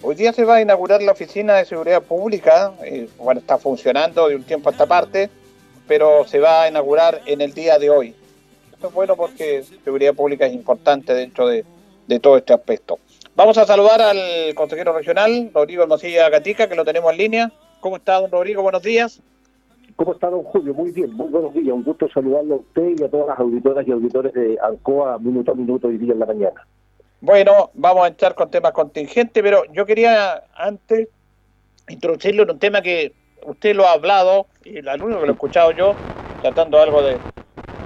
Hoy día se va a inaugurar la Oficina de Seguridad Pública, eh, bueno, está funcionando de un tiempo a esta parte, pero se va a inaugurar en el día de hoy. Esto es bueno porque seguridad pública es importante dentro de, de todo este aspecto. Vamos a saludar al consejero regional, Rodrigo Hermosilla Gatica, que lo tenemos en línea. ¿Cómo está, don Rodrigo? Buenos días. ¿Cómo está, don Julio? Muy bien, muy buenos días. Un gusto saludarlo a usted y a todas las auditoras y auditores de Alcoa minuto a minuto y día en la mañana. Bueno, vamos a entrar con temas contingentes, pero yo quería antes introducirle en un tema que usted lo ha hablado, y el único que lo he escuchado yo, tratando algo de,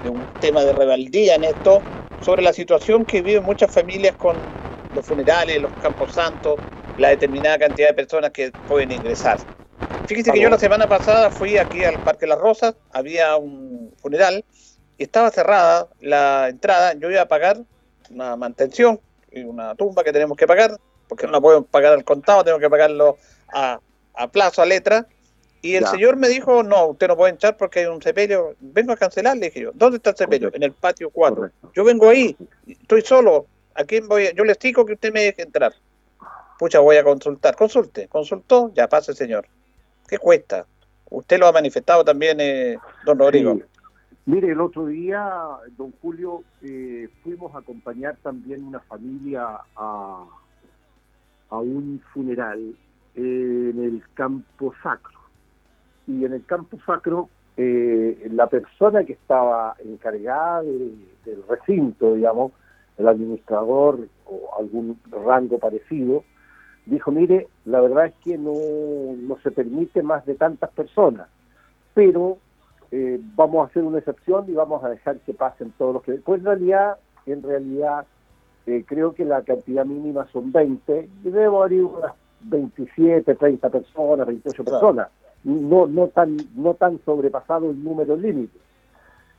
de un tema de rebeldía en esto, sobre la situación que viven muchas familias con los funerales, los campos santos, la determinada cantidad de personas que pueden ingresar. Fíjese que yo la semana pasada fui aquí al Parque Las Rosas, había un funeral y estaba cerrada la entrada. Yo iba a pagar una mantención y una tumba que tenemos que pagar, porque no la puedo pagar al contado, tengo que pagarlo a, a plazo, a letra. Y el Ya. señor me dijo, no, usted no puede entrar porque hay un sepelio. Vengo a cancelar, le dije yo. ¿Dónde está el sepelio? En el patio 4. Yo vengo ahí, estoy solo. ¿A quién voy? a- Yo le explico que usted me deje entrar. Pucha, voy a consultar. Consulte. Consultó, ya pase, señor. ¿Qué cuesta? Usted lo ha manifestado también, eh, don Rodrigo. Mire, el otro día, don Julio, eh, fuimos a acompañar también una familia a, un funeral en el campo sacro. Y en el campo sacro, eh, la persona que estaba encargada de- del recinto, digamos, el administrador o algún rango parecido, dijo, mire, la verdad es que no, no se permite más de tantas personas, pero eh, vamos a hacer una excepción y vamos a dejar que pasen todos los que... Pues en realidad, en realidad, eh, creo que la cantidad mínima son 20 y debo haber unas 27, 30 personas, 28 personas. No, no, tan, no tan sobrepasado el número límite.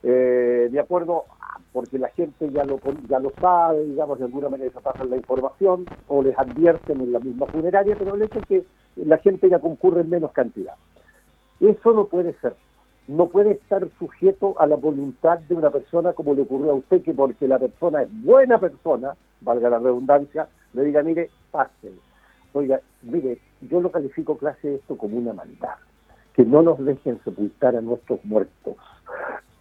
Eh, de acuerdo, porque la gente ya lo, ya lo sabe, digamos, de alguna manera se pasan la información o les advierten en la misma funeraria, pero el hecho es que la gente ya concurre en menos cantidad. Eso no puede ser. No puede estar sujeto a la voluntad de una persona como le ocurrió a usted, que porque la persona es buena persona, valga la redundancia, le diga, mire, pase. Oiga, mire, yo lo califico clase esto como una maldad. Que no nos dejen sepultar a nuestros muertos.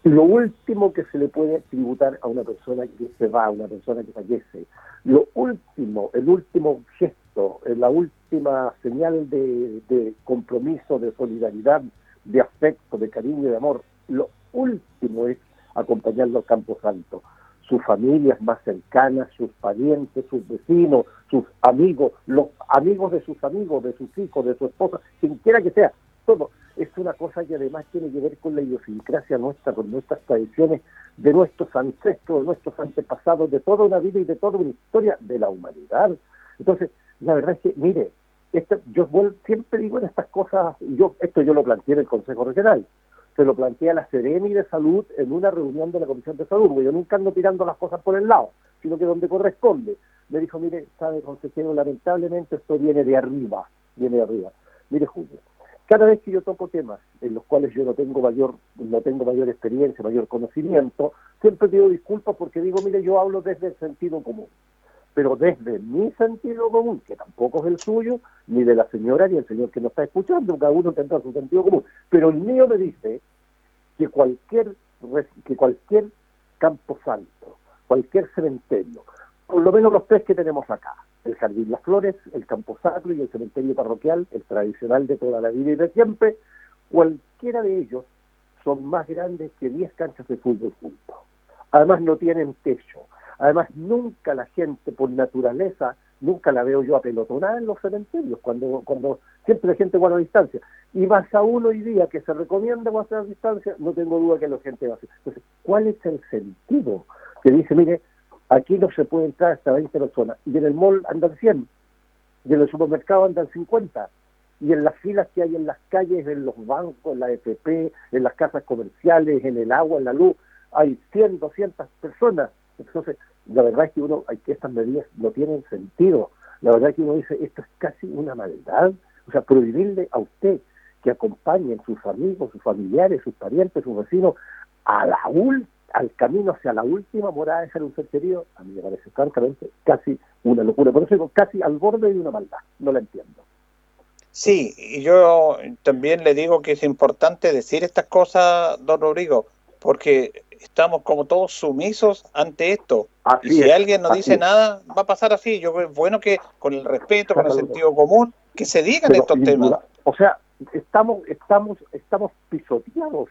Lo último que se le puede tributar a una persona que se va, a una persona que fallece, lo último, el último gesto, eh, la última señal de, compromiso, de solidaridad, de afecto, de cariño y de amor, lo último es acompañarlo al Campo Santo. Sus familias más cercanas, sus parientes, sus vecinos, sus amigos, los amigos de sus amigos, de sus hijos, de su esposa, quien quiera que sea, todo. Es una cosa que además tiene que ver con la idiosincrasia nuestra, con nuestras tradiciones, de nuestros ancestros, de nuestros antepasados, de toda una vida y de toda una historia de la humanidad. Entonces, la verdad es que, mire, esto, yo siempre digo en estas cosas, yo esto yo lo planteé en el Consejo Regional, se lo planteé a la Seremi de Salud en una reunión de la Comisión de Salud, porque yo nunca ando tirando las cosas por el lado, sino que donde corresponde. Me dijo, mire, sabe, consejero, lamentablemente esto viene de arriba, viene de arriba. Mire, Julio, cada vez que yo toco temas en los cuales yo no tengo mayor, no tengo mayor experiencia, mayor conocimiento, siempre pido disculpas porque digo, mire, yo hablo desde el sentido común. Pero desde mi sentido común, que tampoco es el suyo, ni de la señora ni el señor que nos está escuchando, cada uno tendrá su sentido común, pero el mío me dice que cualquier, que cualquier campo santo, cualquier cementerio, por lo menos los tres que tenemos acá, el Jardín Las Flores, el Campo Sacro y el cementerio parroquial, el tradicional de toda la vida y de siempre, cualquiera de ellos son más grandes que 10 canchas de fútbol juntos. Además no tienen techo. Además nunca la gente por naturaleza, nunca la veo yo apelotonada en los cementerios, cuando, cuando siempre la gente guarda distancia. Y más aún hoy día que se recomienda guardar distancia, no tengo duda que la gente va a hacer. Entonces, ¿cuál es el sentido? Que dice, mire, aquí no se puede entrar hasta 20 personas, y en el mall andan 100, y en el supermercado andan 50, y en las filas que hay en las calles, en los bancos, en la FP, en las casas comerciales, en el agua, en la luz, hay 100, 200 personas. Entonces, la verdad es que uno, hay que estas medidas no tienen sentido. La verdad es que uno dice, esto es casi una maldad. O sea, prohibirle a usted que acompañen sus amigos, sus familiares, sus parientes, sus vecinos a la ul- al camino hacia la última morada de ser un ser querido, a mí me parece francamente casi una locura. Por eso digo, casi al borde de una maldad. No la entiendo. Sí, y yo también le digo que es importante decir estas cosas, don Rodrigo, porque estamos como todos sumisos ante esto. Así y si es, alguien no dice es. nada, va a pasar así. Yo es bueno que con el respeto, con el sentido común, que se digan Pero, estos temas. O sea, estamos, estamos, estamos pisoteados,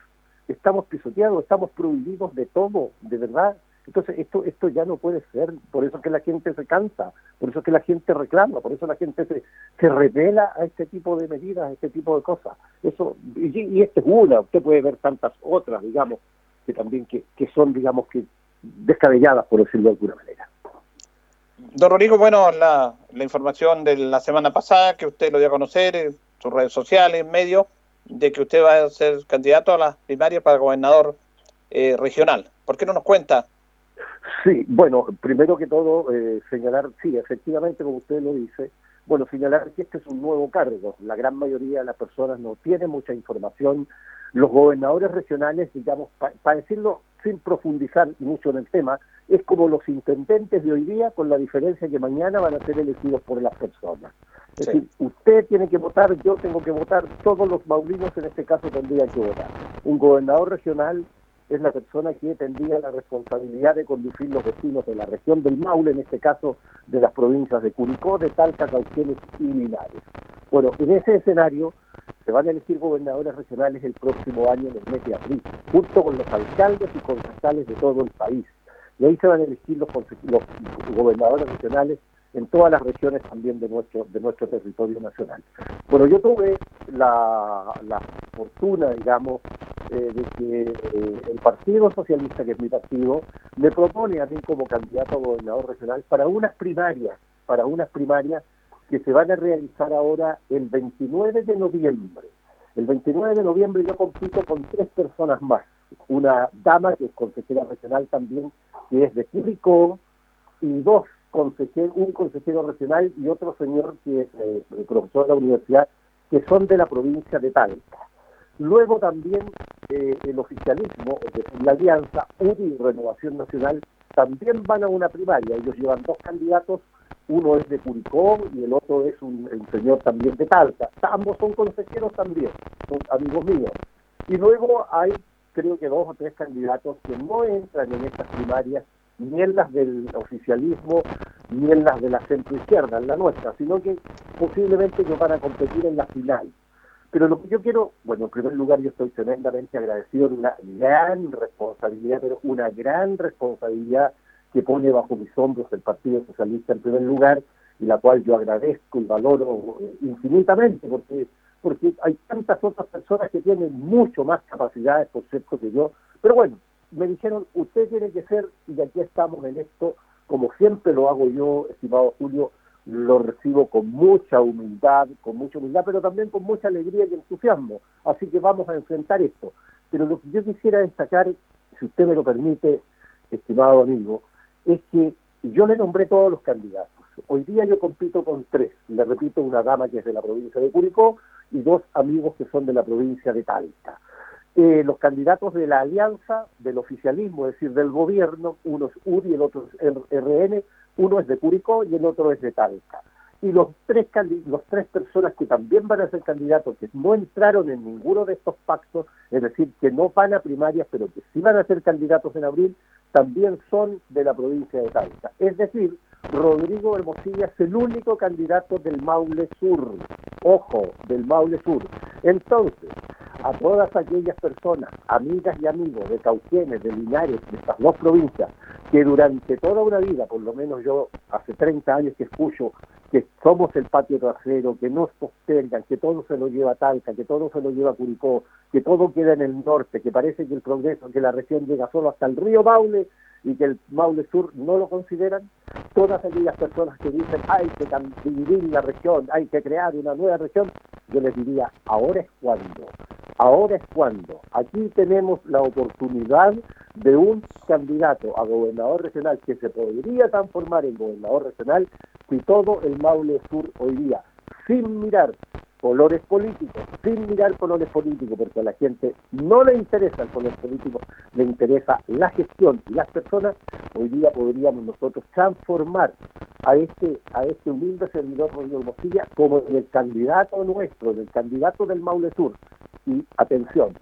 estamos pisoteados, estamos prohibidos de todo, de verdad. Entonces esto, esto ya no puede ser, por eso es que la gente se cansa, por eso es que la gente reclama, por eso la gente se, se revela a este tipo de medidas, a este tipo de cosas. Eso, y, y esta es una, usted puede ver tantas otras, digamos, que también que, que son, digamos, que descabelladas, por decirlo de alguna manera. Don Rodrigo, bueno, la, la información de la semana pasada que usted lo dio a conocer, eh, sus redes sociales, en medio, de que usted va a ser candidato a las primarias para gobernador eh, regional. ¿Por qué no nos cuenta? Sí, bueno, primero que todo, eh, señalar, sí, efectivamente, como usted lo dice, bueno, señalar que este es un nuevo cargo. La gran mayoría de las personas no tiene mucha información. Los gobernadores regionales, digamos, para decirlo sin profundizar mucho en el tema, es como los intendentes de hoy día, con la diferencia que mañana van a ser elegidos por las personas. Es decir, usted tiene que votar, yo tengo que votar, todos los maulinos en este caso tendrían que votar. Un gobernador regional es la persona que tendría la responsabilidad de conducir los vecinos de la región del Maule, en este caso de las provincias de Curicó, de Talca, Cauquenes y Linares. Bueno, en ese escenario se van a elegir gobernadores regionales el próximo año en el mes de abril, junto con los alcaldes y concejales de todo el país. Y ahí se van a elegir los gobernadores regionales en todas las regiones también de nuestro, de nuestro territorio nacional. Bueno, yo tuve la, la fortuna, digamos, eh, de que eh, el Partido Socialista, que es mi partido, me propone a mí como candidato a gobernador regional para unas primarias, para unas primarias que se van a realizar ahora el 29 de noviembre. El 29 de noviembre yo compito con tres personas más. Una dama que es consejera regional también, que es de Curicó, y dos consejero, un consejero regional y otro señor que es eh, profesor de la universidad, que son de la provincia de Talca. Luego también eh, el oficialismo, es la alianza UDI Renovación Nacional, también van a una primaria. Ellos llevan dos candidatos, uno es de Curicó y el otro es un señor también de Talca. Ambos son consejeros también, son amigos míos. Y luego hay, creo que dos o tres candidatos que no entran en estas primarias ni en las del oficialismo, ni en las de la centroizquierda, en la nuestra, sino que posiblemente ellos van a competir en la final. Pero lo que yo quiero, bueno, en primer lugar yo estoy tremendamente agradecido de una gran responsabilidad, pero una gran responsabilidad que pone bajo mis hombros el Partido Socialista en primer lugar, y la cual yo agradezco y valoro infinitamente, porque porque hay tantas otras personas que tienen mucho más capacidades, por cierto, que yo. Pero bueno, me dijeron, usted tiene que ser, y aquí estamos en esto, como siempre lo hago yo, estimado Julio, lo recibo con mucha humildad, con mucha humildad, pero también con mucha alegría y entusiasmo. Así que vamos a enfrentar esto. Pero lo que yo quisiera destacar, si usted me lo permite, estimado amigo, es que yo le nombré todos los candidatos. Hoy día yo compito con tres. Le repito, una dama que es de la provincia de Curicó y dos amigos que son de la provincia de Talca. Eh, los candidatos de la alianza, del oficialismo, es decir, del gobierno, uno es UDI el otro es RN, uno es de Curicó y el otro es de Talca. Y los tres, los tres personas que también van a ser candidatos, que no entraron en ninguno de estos pactos, es decir, que no van a primarias, pero que sí van a ser candidatos en abril, también son de la provincia de Talca. Es decir, Rodrigo Hermosilla es el único candidato del Maule Sur. Ojo, del Maule Sur. Entonces, a todas aquellas personas, amigas y amigos de Cauquienes, de Linares, de estas dos provincias, que durante toda una vida, por lo menos yo hace 30 años que escucho que somos el patio trasero, que nos postergan, que todo se lo lleva Talca, que todo se lo lleva Curicó, que todo queda en el norte, que parece que el progreso, que la región llega solo hasta el río Maule y que el Maule Sur no lo consideran, todas aquellas personas que dicen hay que dividir la región, hay que crear una nueva región, yo les diría, ahora es cuando, ahora es cuando. Aquí tenemos la oportunidad de un candidato a gobernador regional que se podría transformar en gobernador regional si todo el Maule Sur hoy día, sin mirar colores políticos, sin mirar colores políticos, porque a la gente no le interesa el color político, le interesa la gestión y las personas, hoy día podríamos nosotros transformar a este, a este humilde servidor Rodrigo Mosquilla como el candidato nuestro, el candidato del Maule Sur. Y atención,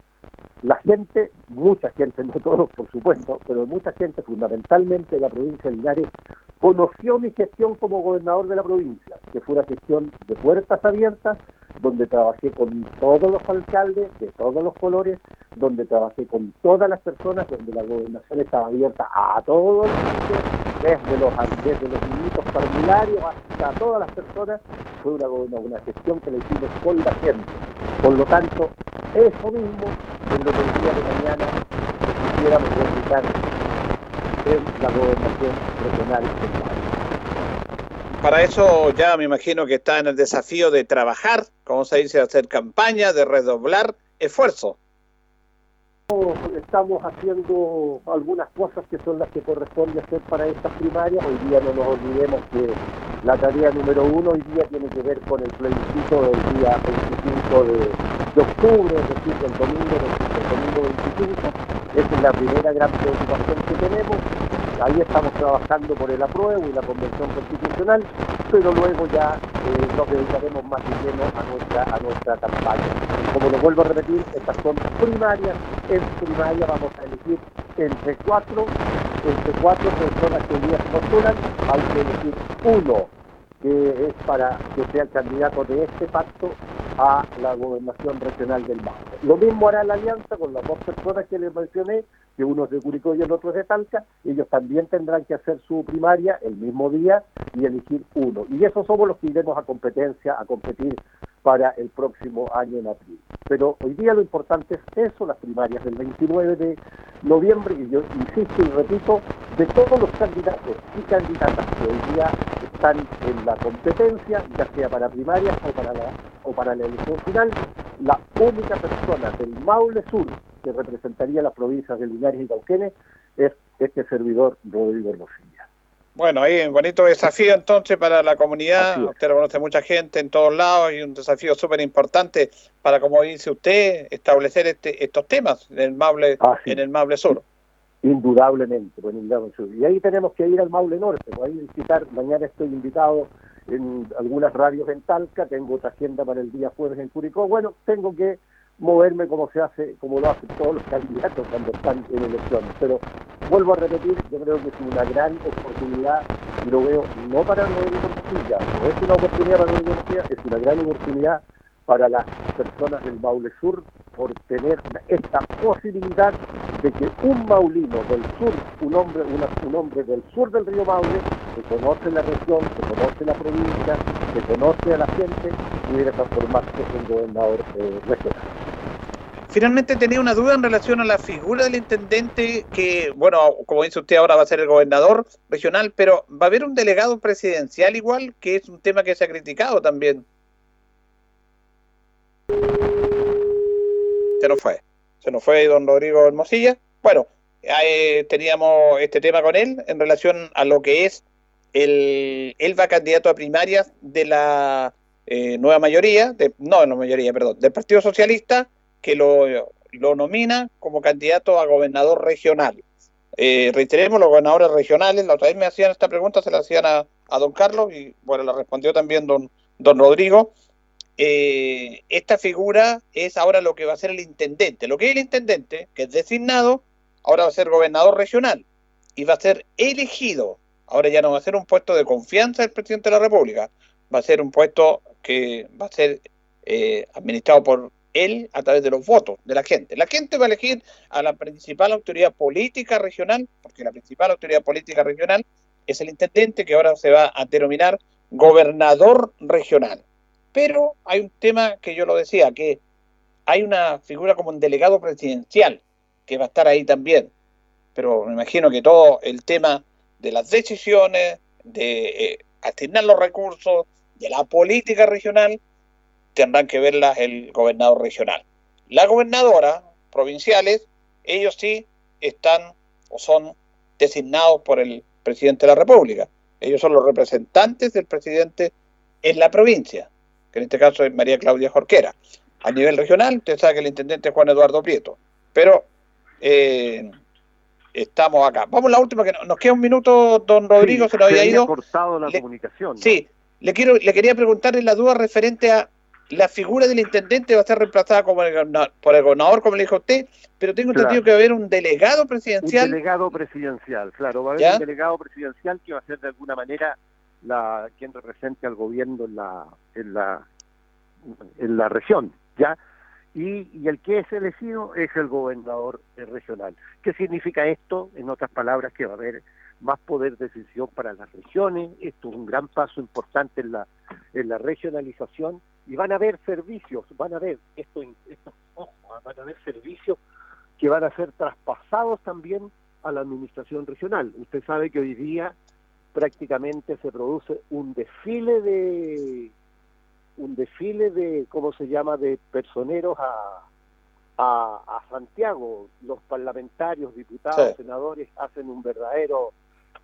la gente, mucha gente, (laughs) no todos por supuesto, pero mucha gente, fundamentalmente de la provincia de Linares, conoció mi gestión como gobernador de la provincia, que fue una gestión de puertas abiertas, donde trabajé con todos los alcaldes de todos los colores, donde trabajé con todas las personas, donde la gobernación estaba abierta a todos los desde los, desde los hasta todas las personas, fue una, una gestión que le hicimos con la gente. Por lo tanto, eso mismo en lo que el día de mañana quisiéramos replicar en la gobernación regional Para eso ya me imagino que está en el desafío de trabajar como se dice, hacer campaña, de redoblar esfuerzos. Estamos haciendo algunas cosas que son las que corresponde hacer para estas primarias. Hoy día no nos olvidemos que la tarea número uno hoy día tiene que ver con el plebiscito del día 25 de, de octubre, es decir, del domingo, del domingo 25. Esa es la primera gran preocupación que tenemos. Ahí estamos trabajando por el apruebo y la convención constitucional, pero luego ya eh, nos dedicaremos más de lleno a nuestra, a nuestra campaña. Como lo vuelvo a repetir, estas son primarias. En primaria vamos a elegir entre cuatro, entre cuatro personas que hoy día se postulan, hay que elegir uno que es para que sea el candidato de este pacto a la gobernación regional del Maule. Lo mismo hará la alianza con las dos personas que les mencioné, que uno es de Curicó y el otro es de Talca, ellos también tendrán que hacer su primaria el mismo día y elegir uno. Y esos somos los que iremos a competencia, a competir para el próximo año en abril. Pero hoy día lo importante es eso, las primarias del 29 de noviembre, y yo insisto y repito, de todos los candidatos y candidatas que hoy día están en la competencia, ya sea para primarias o para la, o para la elección final, la única persona del Maule Sur que representaría las provincias de Linares y Cauquenes es este servidor Rodrigo Hermosilla. Bueno, ahí un bonito desafío entonces para la comunidad. Usted lo conoce mucha gente en todos lados y un desafío súper importante para, como dice usted, establecer este, estos temas en el Maule, en el Maule Sur. Indudablemente, pues, indudablemente. Y ahí tenemos que ir al Maule Norte, pues, ahí visitar, mañana estoy invitado en algunas radios en Talca, tengo otra agenda para el día jueves en Curicó. Bueno, tengo que moverme como se hace, como lo hacen todos los candidatos cuando están en elecciones. Pero vuelvo a repetir, yo creo que es una gran oportunidad, y lo veo no para Rodrigo Mejía, no es una oportunidad para Rodrigo Mejía, es una gran oportunidad para las personas del Maule Sur por tener esta posibilidad de que un maulino del sur, un hombre, una, un hombre del sur del río Maule, que conoce la región, que conoce la provincia, que conoce a la gente, pudiera transformarse en gobernador eh, regional. Finalmente tenía una duda en relación a la figura del intendente que, bueno, como dice usted ahora va a ser el gobernador regional, pero va a haber un delegado presidencial igual, que es un tema que se ha criticado también. Se nos fue, se nos fue don Rodrigo Hermosilla. Bueno, eh, teníamos este tema con él en relación a lo que es el, él va candidato a primarias de la eh, nueva mayoría, de, no la mayoría, perdón, del Partido Socialista que lo, lo nomina como candidato a gobernador regional. Eh, reiteremos, los gobernadores regionales, la otra vez me hacían esta pregunta, se la hacían a, don Carlos y bueno, la respondió también don, don Rodrigo. Eh, esta figura es ahora lo que va a ser el intendente. Lo que es el intendente, que es designado, ahora va a ser gobernador regional y va a ser elegido. Ahora ya no va a ser un puesto de confianza del presidente de la República, va a ser un puesto que va a ser eh, administrado por él a través de los votos de la gente. La gente va a elegir a la principal autoridad política regional, porque la principal autoridad política regional es el intendente que ahora se va a denominar gobernador regional. Pero hay un tema que yo lo decía, que hay una figura como un delegado presidencial que va a estar ahí también. Pero me imagino que todo el tema de las decisiones, de eh, asignar los recursos, de la política regional, tendrán que verlas el gobernador regional. La gobernadora, provinciales, ellos sí están o son designados por el presidente de la República. Ellos son los representantes del presidente en la provincia, que en este caso es María Claudia Jorquera. A nivel regional, usted sabe que el intendente es Juan Eduardo Prieto. Pero eh, estamos acá. Vamos a la última, que nos queda un minuto, don Rodrigo, Sí, se nos había ido. cortado la Le- comunicación. ¿no? Sí, le quiero, le quería preguntarle la duda referente a la figura del intendente va a ser reemplazada como el gobernador- por el gobernador, como le dijo usted, pero tengo Claro. entendido que va a haber un delegado Un presidencial. delegado presidencial, claro, va a haber ¿Ya? un delegado presidencial que va a ser de alguna manera la quien represente al gobierno en la en la en la región, ¿ya? Y, y el que es elegido es el gobernador regional. ¿Qué significa esto? En otras palabras, que va a haber más poder de decisión para las regiones. Esto es un gran paso importante en la, en la regionalización y van a haber servicios, van a haber, esto, esto ojo, van a haber servicios que van a ser traspasados también a la administración regional. Usted sabe que hoy día prácticamente se produce un desfile de, un desfile de, ¿cómo se llama?, de personeros a, a, Santiago. Los parlamentarios, diputados, senadores hacen un verdadero,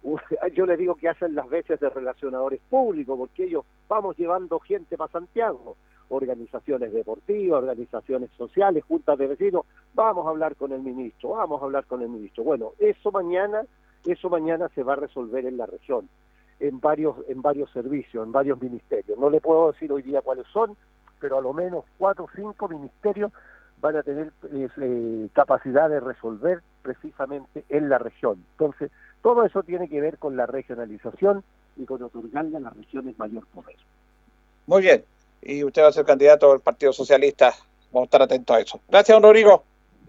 (laughs) yo le digo que hacen las veces de relacionadores públicos, porque ellos vamos llevando gente para Santiago organizaciones deportivas, organizaciones sociales, juntas de vecinos, vamos a hablar con el ministro, vamos a hablar con el ministro. Bueno, eso mañana, eso mañana se va a resolver en la región, en varios, en varios servicios, en varios ministerios. No le puedo decir hoy día cuáles son, pero a lo menos cuatro o cinco ministerios van a tener eh, capacidad de resolver precisamente en la región. Entonces, todo eso tiene que ver con la regionalización y con otorgarle a las regiones mayor poder. Muy bien y usted va a ser candidato del Partido Socialista. Vamos a estar atentos a eso. Gracias, don Rodrigo.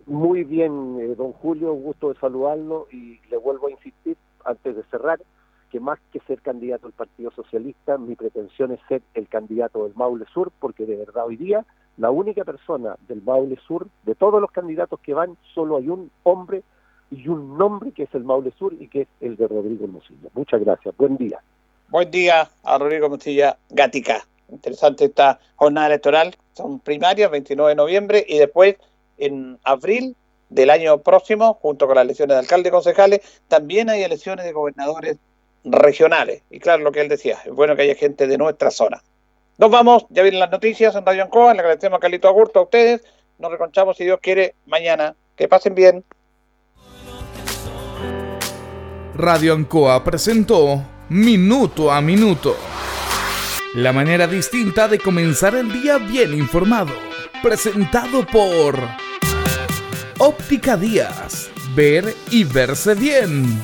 Muy bien, eh, don Julio, un gusto de saludarlo y le vuelvo a insistir antes de cerrar que más que ser candidato del Partido Socialista, mi pretensión es ser el candidato del Maule Sur, porque de verdad hoy día la única persona del Maule Sur, de todos los candidatos que van, solo hay un hombre y un nombre que es el Maule Sur y que es el de Rodrigo Hermosilla. Muchas gracias, buen día. Buen día a Rodrigo Hermosilla Gatica. Interesante esta jornada electoral. Son primarias, 29 de noviembre, y después en abril del año próximo, junto con las elecciones de alcalde y concejales, también hay elecciones de gobernadores regionales. Y claro, lo que él decía, es bueno que haya gente de nuestra zona. Nos vamos, ya vienen las noticias en Radio Ancoa, le agradecemos a Carlito Agurto a ustedes, nos reconchamos si Dios quiere mañana. Que pasen bien. Radio Ancoa presentó Minuto a Minuto. La manera distinta de comenzar el día bien informado. Presentado por Óptica Díaz. Ver y verse bien.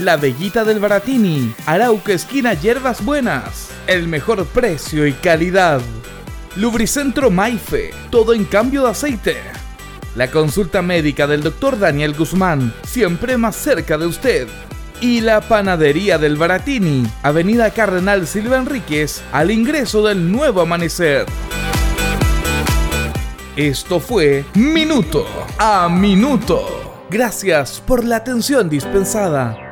La Bellita del Baratini. Arauca Esquina Hierbas Buenas. El mejor precio y calidad. Lubricentro Maife. Todo en cambio de aceite. La consulta médica del doctor Daniel Guzmán. Siempre más cerca de usted y la Panadería del Baratini, Avenida Cardenal Silva Enríquez, al ingreso del nuevo amanecer. Esto fue Minuto a Minuto. Gracias por la atención dispensada.